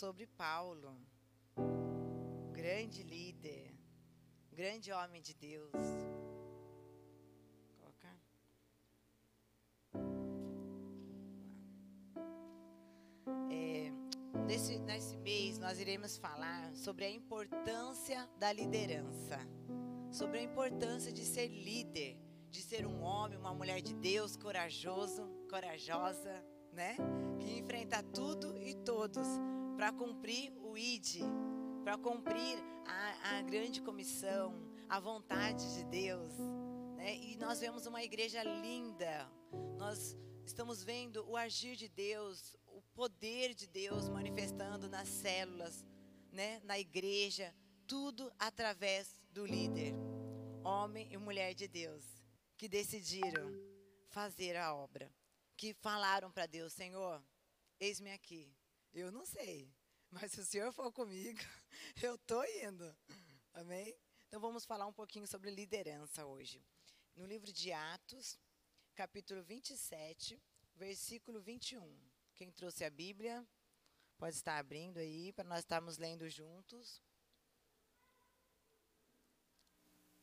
sobre Paulo, grande líder, grande homem de Deus. É, nesse, nesse mês, nós iremos falar sobre a importância da liderança, sobre a importância de ser líder, de ser um homem, uma mulher de Deus corajoso, corajosa, né? Que enfrenta tudo e todos para cumprir o ID, para cumprir a, a, grande comissão, a vontade de Deus. Né? E nós vemos uma igreja linda, nós estamos vendo o agir de Deus, o poder de Deus manifestando nas células, né? na igreja, tudo através do líder, homem e mulher de Deus, que decidiram fazer a obra, que falaram para Deus: Senhor, eis-me aqui. Eu não sei, mas se o Senhor for comigo, eu estou indo. Amém? Então vamos falar um pouquinho sobre liderança hoje. No livro de Atos, capítulo 27, versículo 21. Quem trouxe a Bíblia, pode estar abrindo aí para nós estarmos lendo juntos.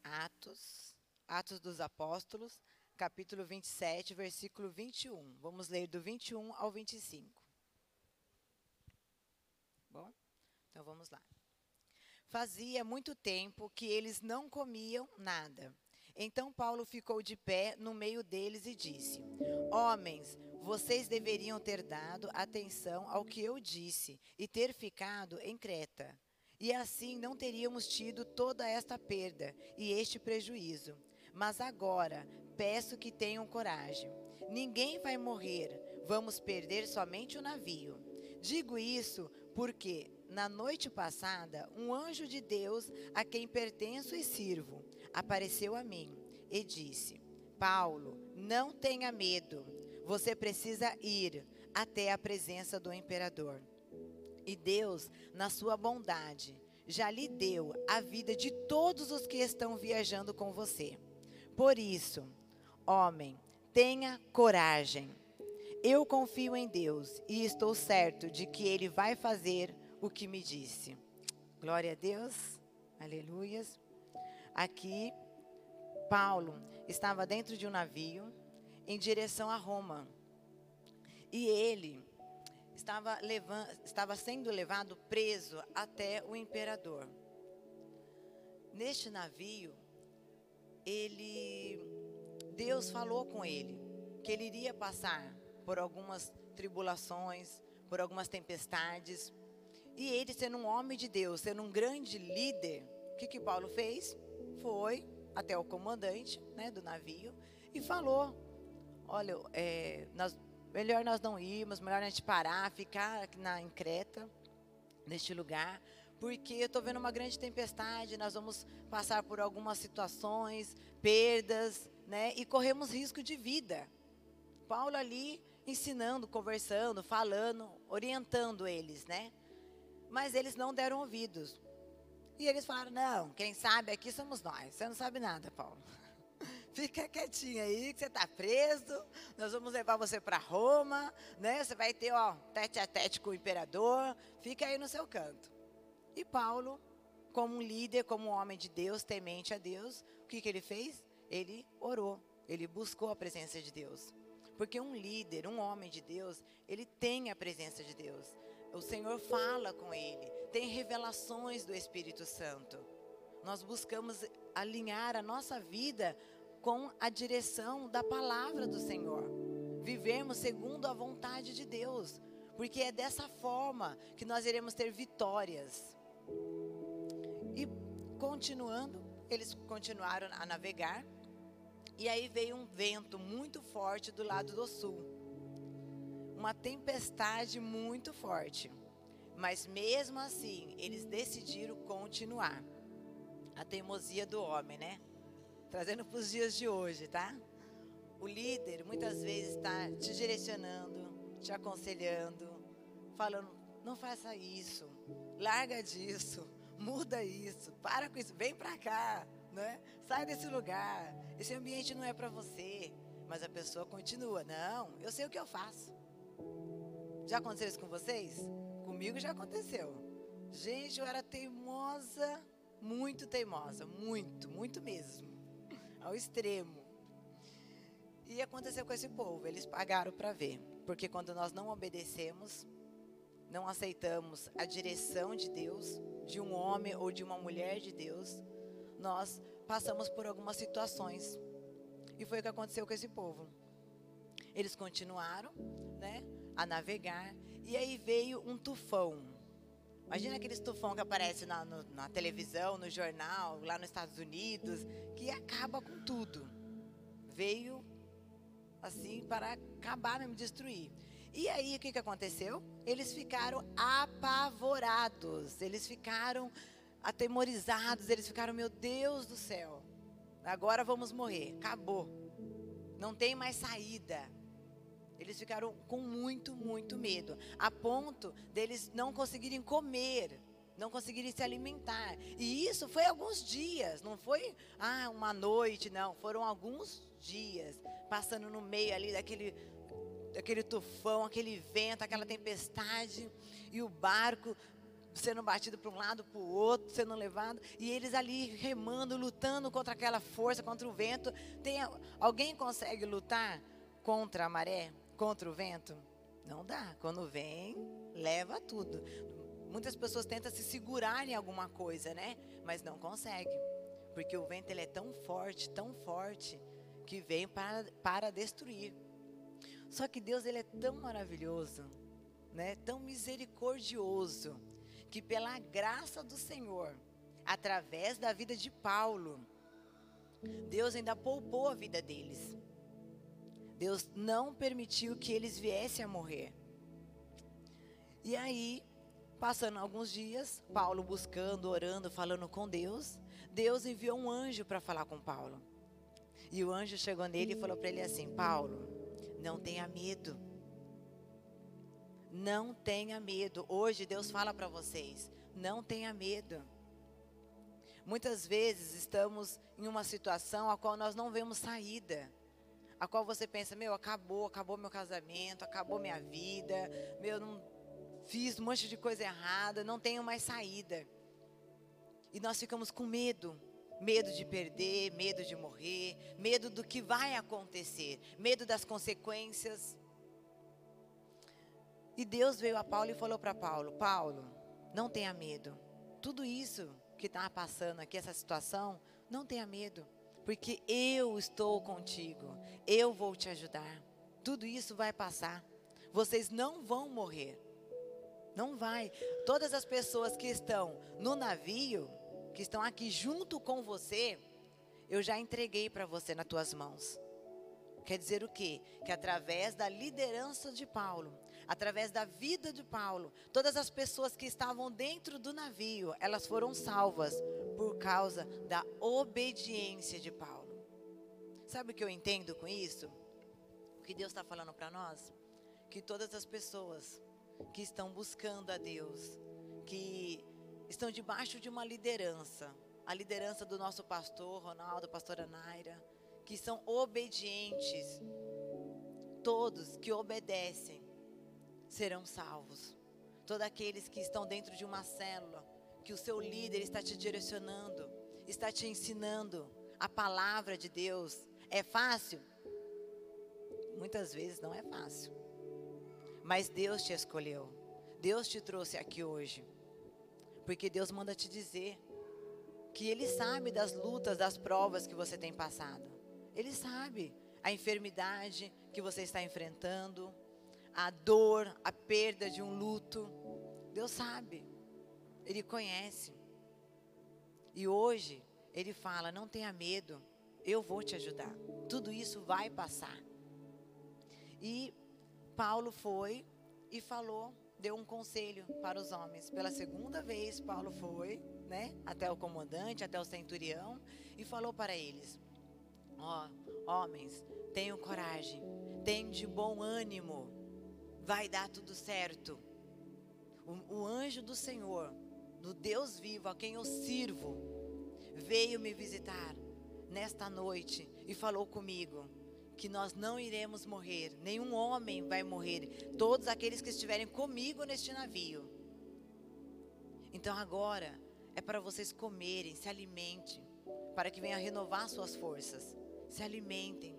Atos, Atos dos Apóstolos, capítulo 27, versículo 21. Vamos ler do 21 ao 25. Bom, então vamos lá. Fazia muito tempo que eles não comiam nada. Então Paulo ficou de pé no meio deles e disse: Homens, vocês deveriam ter dado atenção ao que eu disse e ter ficado em Creta. E assim não teríamos tido toda esta perda e este prejuízo. Mas agora peço que tenham coragem. Ninguém vai morrer, vamos perder somente o navio. Digo isso porque na noite passada um anjo de Deus, a quem pertenço e sirvo, apareceu a mim e disse: Paulo, não tenha medo, você precisa ir até a presença do imperador. E Deus, na sua bondade, já lhe deu a vida de todos os que estão viajando com você. Por isso, homem, tenha coragem eu confio em Deus e estou certo de que Ele vai fazer o que me disse. Glória a Deus, aleluias. Aqui, Paulo estava dentro de um navio em direção a Roma. E ele estava, levando, estava sendo levado preso até o imperador. Neste navio, ele Deus falou com ele que ele iria passar por algumas tribulações, por algumas tempestades. E ele, sendo um homem de Deus, sendo um grande líder, o que, que Paulo fez? Foi até o comandante né, do navio e falou: Olha, é, nós, melhor nós não irmos, melhor a gente parar, ficar aqui na, em Creta, neste lugar, porque eu estou vendo uma grande tempestade, nós vamos passar por algumas situações, perdas, né, e corremos risco de vida. Paulo ali ensinando, conversando, falando, orientando eles, né? Mas eles não deram ouvidos. E eles falaram: não, quem sabe aqui somos nós. Você não sabe nada, Paulo. Fica quietinho aí, que você está preso. Nós vamos levar você para Roma, né? Você vai ter, ó, tete a tete com o imperador. Fica aí no seu canto. E Paulo, como um líder, como um homem de Deus, temente a Deus, o que, que ele fez? Ele orou. Ele buscou a presença de Deus. Porque um líder, um homem de Deus, ele tem a presença de Deus. O Senhor fala com ele, tem revelações do Espírito Santo. Nós buscamos alinhar a nossa vida com a direção da palavra do Senhor. Vivemos segundo a vontade de Deus, porque é dessa forma que nós iremos ter vitórias. E continuando, eles continuaram a navegar e aí veio um vento muito forte do lado do sul. Uma tempestade muito forte. Mas mesmo assim, eles decidiram continuar. A teimosia do homem, né? Trazendo para os dias de hoje, tá? O líder muitas vezes está te direcionando, te aconselhando, falando: não faça isso, larga disso, muda isso, para com isso, vem para cá né? Sai desse lugar. Esse ambiente não é para você. Mas a pessoa continua. Não, eu sei o que eu faço. Já aconteceu isso com vocês? Comigo já aconteceu. Gente, eu era teimosa, muito teimosa, muito, muito mesmo, ao extremo. E aconteceu com esse povo, eles pagaram para ver, porque quando nós não obedecemos, não aceitamos a direção de Deus, de um homem ou de uma mulher de Deus, nós passamos por algumas situações. E foi o que aconteceu com esse povo. Eles continuaram, né, a navegar, e aí veio um tufão. Imagina aquele tufão que aparece na, no, na televisão, no jornal, lá nos Estados Unidos, que acaba com tudo. Veio assim para acabar mesmo, destruir. E aí o que, que aconteceu? Eles ficaram apavorados, eles ficaram atemorizados, eles ficaram, meu Deus do céu, agora vamos morrer, acabou, não tem mais saída. Eles ficaram com muito, muito medo, a ponto deles não conseguirem comer, não conseguirem se alimentar. E isso foi alguns dias, não foi ah, uma noite, não, foram alguns dias passando no meio ali daquele daquele tufão, aquele vento, aquela tempestade e o barco sendo batido para um lado, para o outro, sendo levado, e eles ali remando, lutando contra aquela força, contra o vento. Tem alguém consegue lutar contra a maré, contra o vento? Não dá. Quando vem, leva tudo. Muitas pessoas tentam se segurar em alguma coisa, né? Mas não conseguem. Porque o vento ele é tão forte, tão forte, que vem para, para destruir. Só que Deus ele é tão maravilhoso, né? Tão misericordioso, que pela graça do Senhor, através da vida de Paulo, Deus ainda poupou a vida deles. Deus não permitiu que eles viessem a morrer. E aí, passando alguns dias, Paulo buscando, orando, falando com Deus, Deus enviou um anjo para falar com Paulo. E o anjo chegou nele e falou para ele assim: Paulo, não tenha medo. Não tenha medo. Hoje Deus fala para vocês: não tenha medo. Muitas vezes estamos em uma situação a qual nós não vemos saída. A qual você pensa, meu, acabou, acabou meu casamento, acabou minha vida, meu, não fiz um monte de coisa errada, não tenho mais saída. E nós ficamos com medo medo de perder, medo de morrer, medo do que vai acontecer, medo das consequências. E Deus veio a Paulo e falou para Paulo: Paulo, não tenha medo. Tudo isso que está passando aqui, essa situação, não tenha medo, porque eu estou contigo, eu vou te ajudar. Tudo isso vai passar. Vocês não vão morrer. Não vai. Todas as pessoas que estão no navio, que estão aqui junto com você, eu já entreguei para você nas tuas mãos. Quer dizer o quê? Que através da liderança de Paulo, através da vida de Paulo, todas as pessoas que estavam dentro do navio, elas foram salvas por causa da obediência de Paulo. Sabe o que eu entendo com isso? O que Deus está falando para nós? Que todas as pessoas que estão buscando a Deus, que estão debaixo de uma liderança, a liderança do nosso pastor Ronaldo, pastora Naira, que são obedientes. Todos que obedecem serão salvos. Todos aqueles que estão dentro de uma célula, que o seu líder está te direcionando, está te ensinando a palavra de Deus. É fácil? Muitas vezes não é fácil. Mas Deus te escolheu. Deus te trouxe aqui hoje. Porque Deus manda te dizer que Ele sabe das lutas, das provas que você tem passado. Ele sabe a enfermidade que você está enfrentando, a dor, a perda de um luto. Deus sabe. Ele conhece. E hoje ele fala: não tenha medo, eu vou te ajudar. Tudo isso vai passar. E Paulo foi e falou deu um conselho para os homens. Pela segunda vez, Paulo foi, né, até o comandante, até o centurião e falou para eles: Ó, oh, homens, tenham coragem, tenham de bom ânimo, vai dar tudo certo. O, o anjo do Senhor, do Deus vivo a quem eu sirvo, veio me visitar nesta noite e falou comigo que nós não iremos morrer, nenhum homem vai morrer. Todos aqueles que estiverem comigo neste navio Então agora é para vocês comerem, se alimentem, para que venha renovar suas forças. Se alimentem.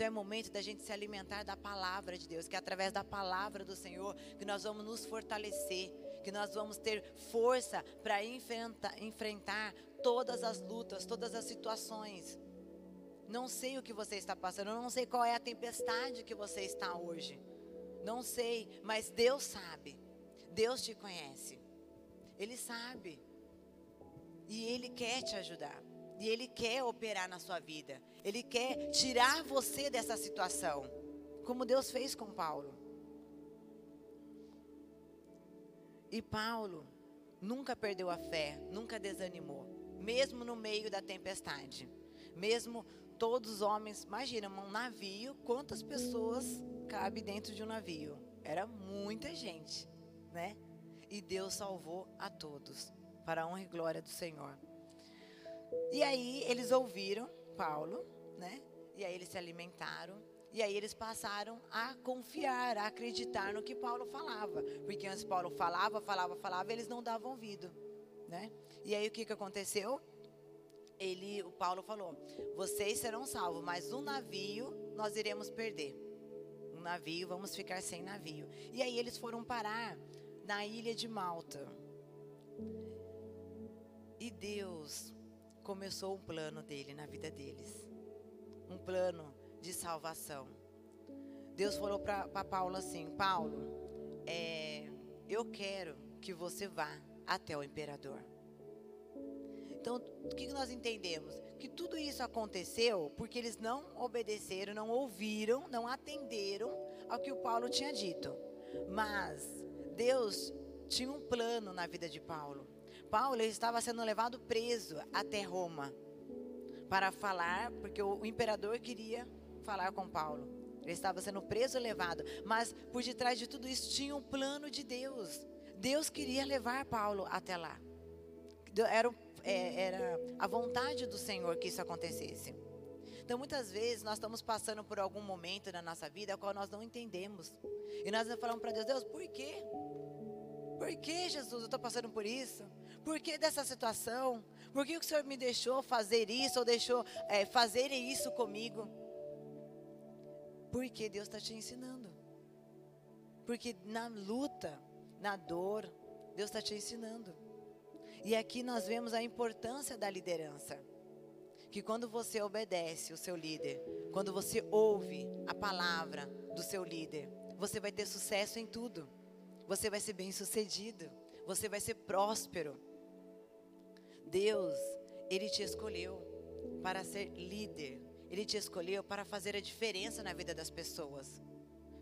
Então é momento da gente se alimentar da palavra de Deus, que é através da palavra do Senhor que nós vamos nos fortalecer, que nós vamos ter força para enfrentar, enfrentar todas as lutas, todas as situações. Não sei o que você está passando, não sei qual é a tempestade que você está hoje. Não sei, mas Deus sabe. Deus te conhece. Ele sabe. E Ele quer te ajudar. E Ele quer operar na sua vida. Ele quer tirar você dessa situação. Como Deus fez com Paulo. E Paulo nunca perdeu a fé, nunca desanimou. Mesmo no meio da tempestade. Mesmo todos os homens, imagina, um navio, quantas pessoas cabe dentro de um navio? Era muita gente, né? E Deus salvou a todos, para a honra e glória do Senhor. E aí eles ouviram Paulo? E aí eles se alimentaram. E aí eles passaram a confiar, a acreditar no que Paulo falava. Porque antes Paulo falava, falava, falava, eles não davam ouvido, né? E aí o que, que aconteceu? Ele, o Paulo falou: "Vocês serão salvos, mas um navio nós iremos perder. Um navio, vamos ficar sem navio". E aí eles foram parar na ilha de Malta. E Deus começou um plano dele na vida deles. Um plano de salvação. Deus falou para Paulo assim: Paulo, é, eu quero que você vá até o imperador. Então, o que nós entendemos? Que tudo isso aconteceu porque eles não obedeceram, não ouviram, não atenderam ao que o Paulo tinha dito. Mas Deus tinha um plano na vida de Paulo. Paulo estava sendo levado preso até Roma para falar, porque o imperador queria falar com Paulo. Ele estava sendo preso e levado, mas por detrás de tudo isso tinha um plano de Deus. Deus queria levar Paulo até lá. Era, é, era a vontade do Senhor que isso acontecesse. Então, muitas vezes, nós estamos passando por algum momento na nossa vida, qual nós não entendemos. E nós falamos para Deus: Deus, por quê? Por que, Jesus, eu estou passando por isso? Por que dessa situação? Por que o Senhor me deixou fazer isso ou deixou é, isso comigo? Porque Deus está te ensinando. Porque na luta, na dor, Deus está te ensinando. E aqui nós vemos a importância da liderança. Que quando você obedece o seu líder, quando você ouve a palavra do seu líder, você vai ter sucesso em tudo. Você vai ser bem sucedido. Você vai ser próspero. Deus, Ele te escolheu para ser líder. Ele te escolheu para fazer a diferença na vida das pessoas.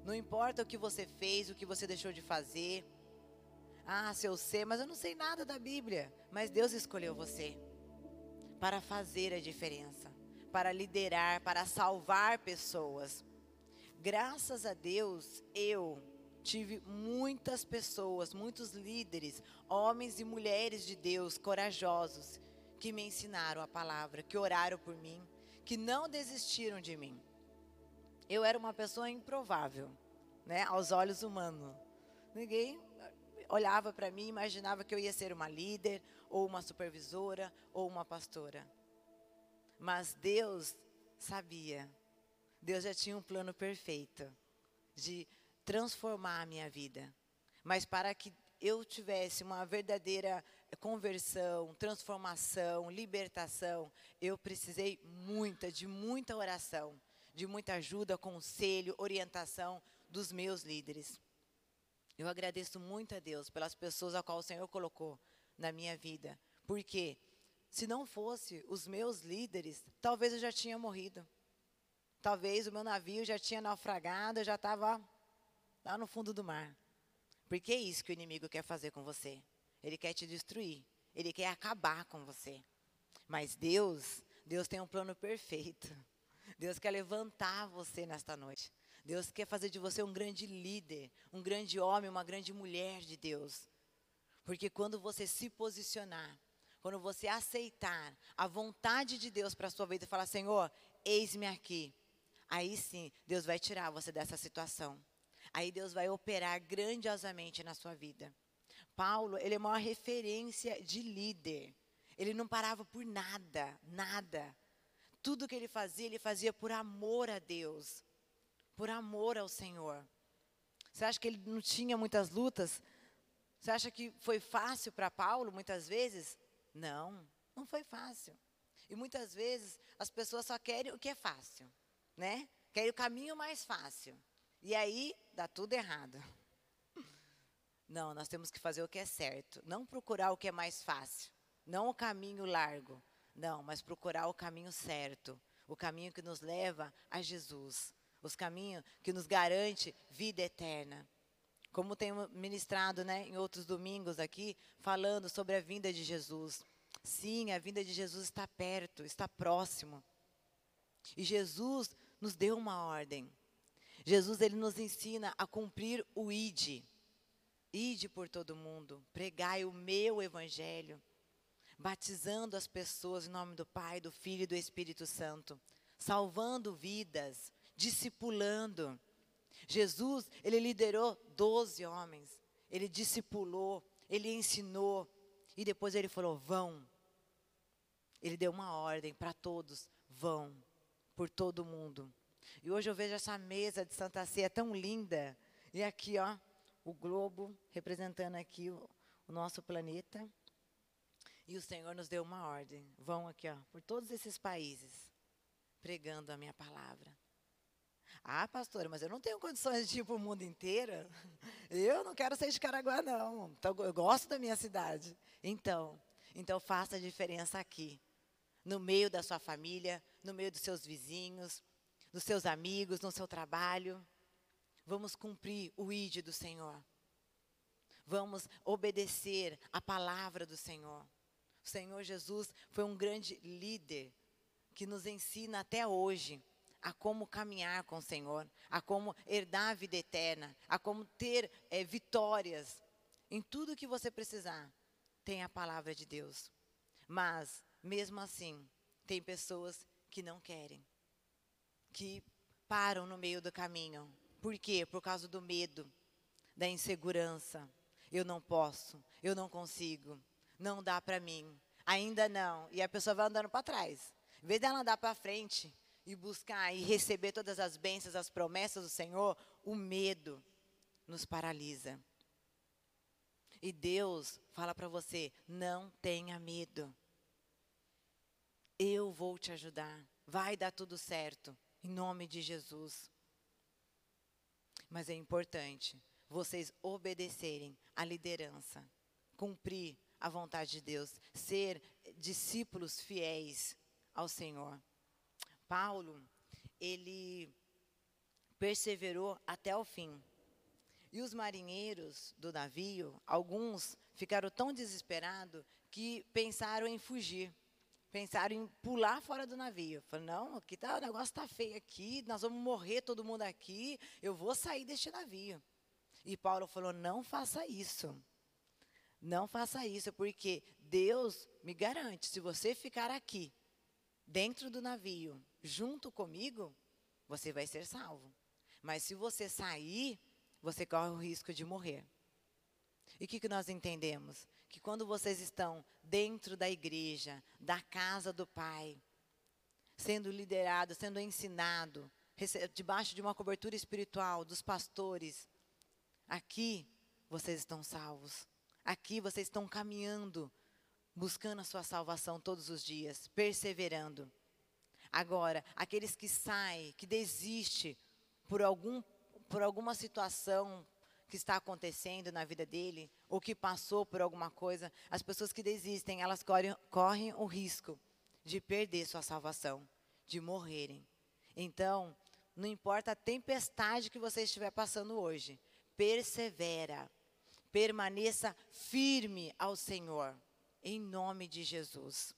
Não importa o que você fez, o que você deixou de fazer. Ah, se eu sei, mas eu não sei nada da Bíblia. Mas Deus escolheu você para fazer a diferença, para liderar, para salvar pessoas. Graças a Deus, eu tive muitas pessoas, muitos líderes, homens e mulheres de Deus corajosos, que me ensinaram a palavra, que oraram por mim, que não desistiram de mim. Eu era uma pessoa improvável, né, aos olhos humanos. Ninguém olhava para mim e imaginava que eu ia ser uma líder, ou uma supervisora, ou uma pastora. Mas Deus sabia. Deus já tinha um plano perfeito de transformar a minha vida. Mas para que eu tivesse uma verdadeira conversão, transformação, libertação, eu precisei muita, de muita oração, de muita ajuda, conselho, orientação dos meus líderes. Eu agradeço muito a Deus pelas pessoas a qual o Senhor colocou na minha vida, porque se não fosse os meus líderes, talvez eu já tinha morrido. Talvez o meu navio já tinha naufragado, eu já estava lá no fundo do mar. Porque é isso que o inimigo quer fazer com você. Ele quer te destruir. Ele quer acabar com você. Mas Deus, Deus tem um plano perfeito. Deus quer levantar você nesta noite. Deus quer fazer de você um grande líder, um grande homem, uma grande mulher de Deus. Porque quando você se posicionar, quando você aceitar a vontade de Deus para a sua vida e falar, Senhor, eis-me aqui. Aí sim, Deus vai tirar você dessa situação. Aí Deus vai operar grandiosamente na sua vida. Paulo, ele é uma referência de líder. Ele não parava por nada, nada. Tudo que ele fazia, ele fazia por amor a Deus, por amor ao Senhor. Você acha que ele não tinha muitas lutas? Você acha que foi fácil para Paulo muitas vezes? Não, não foi fácil. E muitas vezes as pessoas só querem o que é fácil, né? Querem o caminho mais fácil. E aí dá tudo errado. Não, nós temos que fazer o que é certo, não procurar o que é mais fácil, não o caminho largo, não, mas procurar o caminho certo, o caminho que nos leva a Jesus, os caminhos que nos garante vida eterna. Como tenho ministrado, né, em outros domingos aqui, falando sobre a vinda de Jesus. Sim, a vinda de Jesus está perto, está próximo. E Jesus nos deu uma ordem. Jesus ele nos ensina a cumprir o ID. Ide por todo mundo, pregai o meu evangelho, batizando as pessoas em nome do Pai, do Filho e do Espírito Santo, salvando vidas, discipulando. Jesus, ele liderou doze homens, ele discipulou, ele ensinou, e depois ele falou: vão. Ele deu uma ordem para todos: vão por todo mundo. E hoje eu vejo essa mesa de Santa Ceia tão linda. E aqui, ó, o globo representando aqui o, o nosso planeta. E o Senhor nos deu uma ordem. Vão aqui, ó, por todos esses países, pregando a minha palavra. Ah, pastora, mas eu não tenho condições de ir para o mundo inteiro. Eu não quero ser de Caraguá, não. Então, eu gosto da minha cidade. Então, então faça a diferença aqui. No meio da sua família, no meio dos seus vizinhos, dos seus amigos, no seu trabalho. Vamos cumprir o ID do Senhor. Vamos obedecer a palavra do Senhor. O Senhor Jesus foi um grande líder que nos ensina até hoje a como caminhar com o Senhor, a como herdar a vida eterna, a como ter é, vitórias em tudo que você precisar. Tem a palavra de Deus. Mas, mesmo assim, tem pessoas que não querem, que param no meio do caminho, por quê? Por causa do medo, da insegurança. Eu não posso, eu não consigo, não dá para mim, ainda não. E a pessoa vai andando para trás. Em vez dela andar para frente e buscar e receber todas as bênçãos, as promessas do Senhor, o medo nos paralisa. E Deus fala para você: não tenha medo. Eu vou te ajudar. Vai dar tudo certo. Em nome de Jesus. Mas é importante vocês obedecerem à liderança, cumprir a vontade de Deus, ser discípulos fiéis ao Senhor. Paulo, ele perseverou até o fim. E os marinheiros do navio, alguns ficaram tão desesperados que pensaram em fugir pensaram em pular fora do navio. Falaram, não, aqui tá, o negócio está feio aqui, nós vamos morrer todo mundo aqui, eu vou sair deste navio. E Paulo falou, não faça isso. Não faça isso, porque Deus me garante, se você ficar aqui, dentro do navio, junto comigo, você vai ser salvo. Mas se você sair, você corre o risco de morrer. E o que, que nós entendemos? Que quando vocês estão dentro da igreja, da casa do Pai, sendo liderado, sendo ensinado, debaixo de uma cobertura espiritual dos pastores, aqui vocês estão salvos. Aqui vocês estão caminhando, buscando a sua salvação todos os dias, perseverando. Agora, aqueles que saem, que desistem por algum por alguma situação, que está acontecendo na vida dele, ou que passou por alguma coisa, as pessoas que desistem, elas correm, correm o risco de perder sua salvação, de morrerem. Então, não importa a tempestade que você estiver passando hoje, persevera, permaneça firme ao Senhor, em nome de Jesus.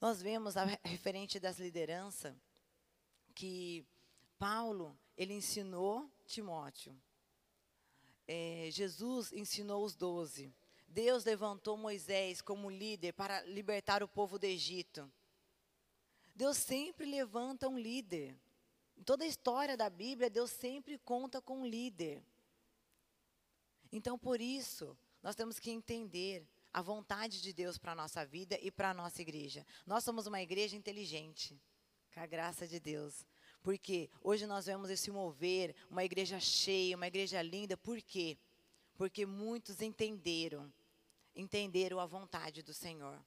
Nós vemos a referente das lideranças que Paulo ele ensinou Timóteo é, Jesus ensinou os doze. Deus levantou Moisés como líder para libertar o povo do Egito. Deus sempre levanta um líder. Em toda a história da Bíblia, Deus sempre conta com um líder. Então, por isso, nós temos que entender a vontade de Deus para a nossa vida e para a nossa igreja. Nós somos uma igreja inteligente, com a graça de Deus. Porque hoje nós vemos esse mover, uma igreja cheia, uma igreja linda. Por quê? Porque muitos entenderam, entenderam a vontade do Senhor.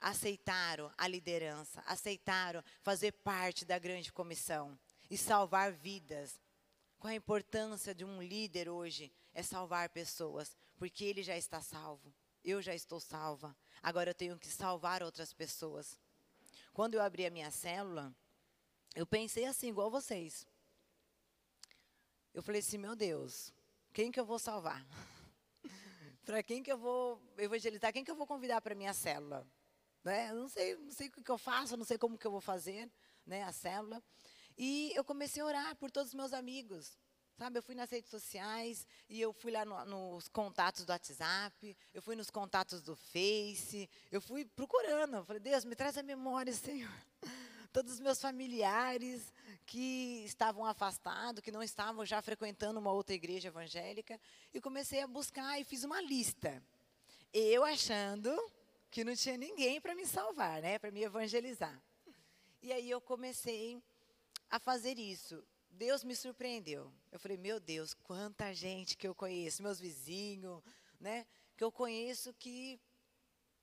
Aceitaram a liderança, aceitaram fazer parte da grande comissão e salvar vidas. Qual a importância de um líder hoje? É salvar pessoas, porque ele já está salvo. Eu já estou salva. Agora eu tenho que salvar outras pessoas. Quando eu abri a minha célula, eu pensei assim, igual vocês. Eu falei assim, meu Deus, quem que eu vou salvar? para quem que eu vou evangelizar? Quem que eu vou convidar para minha célula? Né? Não sei, não sei o que eu faço, não sei como que eu vou fazer, né, a célula. E eu comecei a orar por todos os meus amigos. Sabe, eu fui nas redes sociais e eu fui lá no, nos contatos do WhatsApp, eu fui nos contatos do Face, eu fui procurando. Eu falei, Deus, me traz a memória, Senhor. Todos os meus familiares que estavam afastados, que não estavam já frequentando uma outra igreja evangélica, e comecei a buscar e fiz uma lista. Eu achando que não tinha ninguém para me salvar, né, para me evangelizar. E aí eu comecei a fazer isso. Deus me surpreendeu. Eu falei, meu Deus, quanta gente que eu conheço, meus vizinhos, né? Que eu conheço que,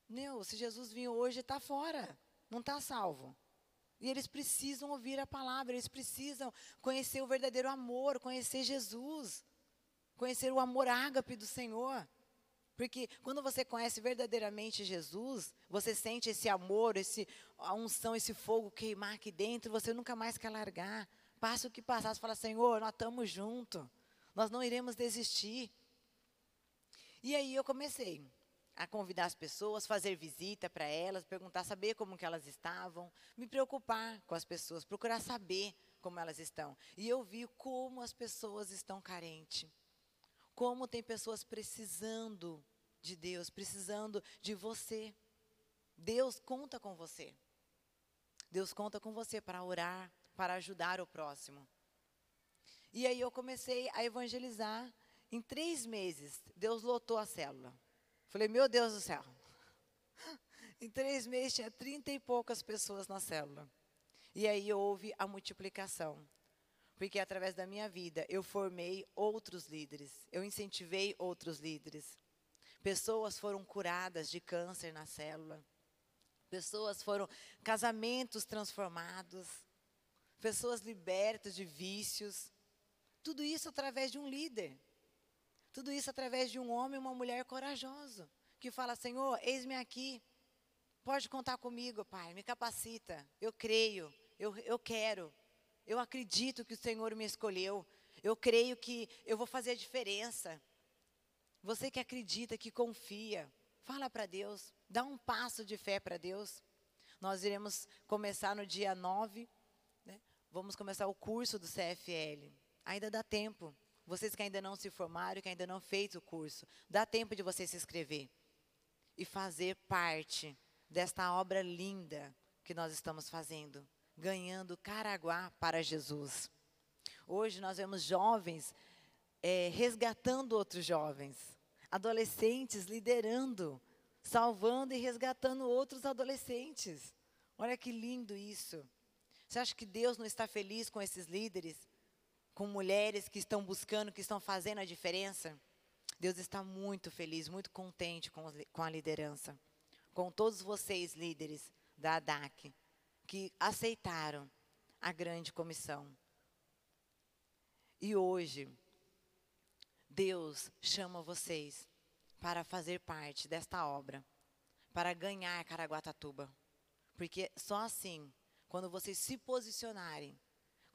meu, se Jesus vir hoje, está fora, não está salvo. E eles precisam ouvir a palavra, eles precisam conhecer o verdadeiro amor, conhecer Jesus, conhecer o amor ágape do Senhor. Porque quando você conhece verdadeiramente Jesus, você sente esse amor, esse, a unção, esse fogo queimar aqui dentro, você nunca mais quer largar. Passa o que passar, você fala, Senhor, nós estamos juntos, nós não iremos desistir. E aí eu comecei a convidar as pessoas, fazer visita para elas, perguntar, saber como que elas estavam, me preocupar com as pessoas, procurar saber como elas estão. E eu vi como as pessoas estão carentes. Como tem pessoas precisando de Deus, precisando de você. Deus conta com você. Deus conta com você para orar, para ajudar o próximo. E aí eu comecei a evangelizar. Em três meses, Deus lotou a célula. Falei, meu Deus do céu. Em três meses tinha trinta e poucas pessoas na célula. E aí houve a multiplicação porque através da minha vida eu formei outros líderes, eu incentivei outros líderes. Pessoas foram curadas de câncer na célula. Pessoas foram casamentos transformados. Pessoas libertas de vícios. Tudo isso através de um líder. Tudo isso através de um homem e uma mulher corajoso que fala: "Senhor, eis-me aqui. Pode contar comigo, Pai. Me capacita. Eu creio. Eu, eu quero. Eu acredito que o Senhor me escolheu. Eu creio que eu vou fazer a diferença. Você que acredita, que confia, fala para Deus, dá um passo de fé para Deus. Nós iremos começar no dia 9, né? vamos começar o curso do CFL. Ainda dá tempo. Vocês que ainda não se formaram, que ainda não fez o curso, dá tempo de você se inscrever e fazer parte desta obra linda que nós estamos fazendo ganhando Caraguá para Jesus. Hoje nós vemos jovens é, resgatando outros jovens, adolescentes liderando, salvando e resgatando outros adolescentes. Olha que lindo isso. Você acha que Deus não está feliz com esses líderes? Com mulheres que estão buscando, que estão fazendo a diferença? Deus está muito feliz, muito contente com, com a liderança. Com todos vocês, líderes da ADAC que aceitaram a grande comissão. E hoje, Deus chama vocês para fazer parte desta obra, para ganhar Caraguatatuba. Porque só assim, quando vocês se posicionarem,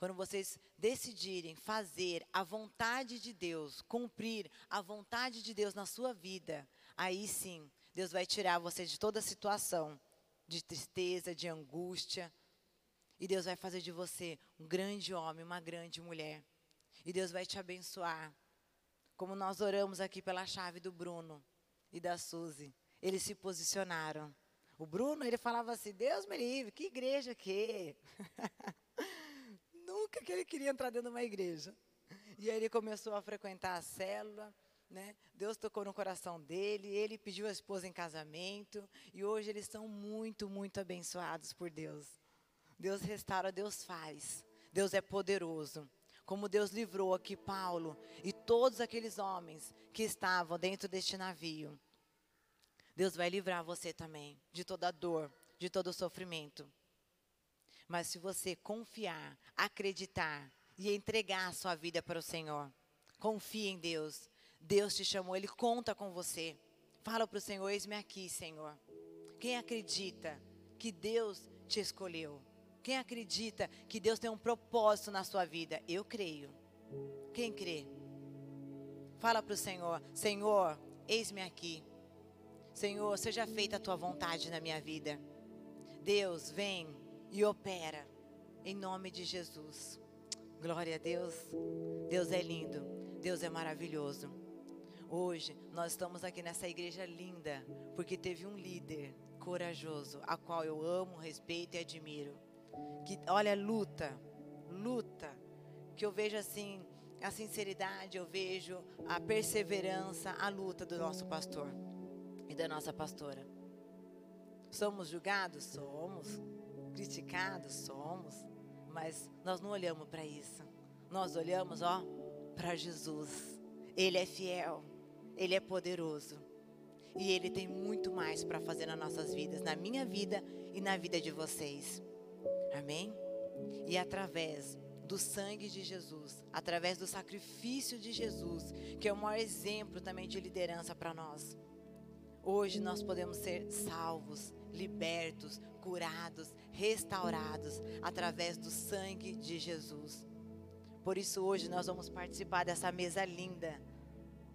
quando vocês decidirem fazer a vontade de Deus, cumprir a vontade de Deus na sua vida, aí sim, Deus vai tirar você de toda situação de tristeza, de angústia. E Deus vai fazer de você um grande homem, uma grande mulher. E Deus vai te abençoar. Como nós oramos aqui pela chave do Bruno e da Suzy. Eles se posicionaram. O Bruno, ele falava assim: Deus me livre, que igreja que? Que ele queria entrar dentro de uma igreja. E aí ele começou a frequentar a célula, né? Deus tocou no coração dele, ele pediu a esposa em casamento e hoje eles estão muito, muito abençoados por Deus. Deus restaura, Deus faz. Deus é poderoso. Como Deus livrou aqui Paulo e todos aqueles homens que estavam dentro deste navio. Deus vai livrar você também de toda dor, de todo sofrimento. Mas se você confiar, acreditar e entregar a sua vida para o Senhor, confie em Deus. Deus te chamou, Ele conta com você. Fala para o Senhor: Eis-me aqui, Senhor. Quem acredita que Deus te escolheu? Quem acredita que Deus tem um propósito na sua vida? Eu creio. Quem crê? Fala para o Senhor: Senhor, eis-me aqui. Senhor, seja feita a tua vontade na minha vida. Deus, vem e opera. Em nome de Jesus. Glória a Deus. Deus é lindo. Deus é maravilhoso. Hoje nós estamos aqui nessa igreja linda porque teve um líder corajoso, a qual eu amo, respeito e admiro. Que olha, luta, luta. Que eu vejo assim a sinceridade, eu vejo a perseverança, a luta do nosso pastor e da nossa pastora. Somos julgados? Somos. Criticados? Somos. Mas nós não olhamos para isso. Nós olhamos, ó, para Jesus. Ele é fiel. Ele é poderoso. E ele tem muito mais para fazer nas nossas vidas, na minha vida e na vida de vocês. Amém? E através do sangue de Jesus, através do sacrifício de Jesus, que é o maior exemplo também de liderança para nós. Hoje nós podemos ser salvos, libertos, curados, restaurados através do sangue de Jesus. Por isso hoje nós vamos participar dessa mesa linda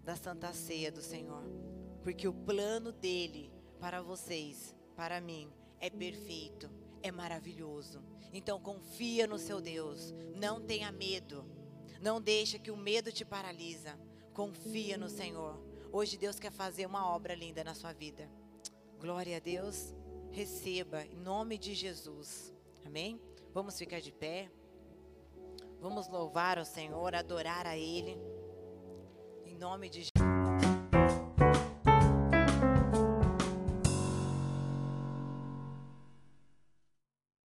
da Santa Ceia do Senhor, porque o plano dele para vocês, para mim, é perfeito, é maravilhoso. Então confia no seu Deus, não tenha medo. Não deixe que o medo te paralisa. Confia no Senhor Hoje Deus quer fazer uma obra linda na sua vida. Glória a Deus. Receba em nome de Jesus. Amém? Vamos ficar de pé. Vamos louvar o Senhor, adorar a Ele. Em nome de Jesus.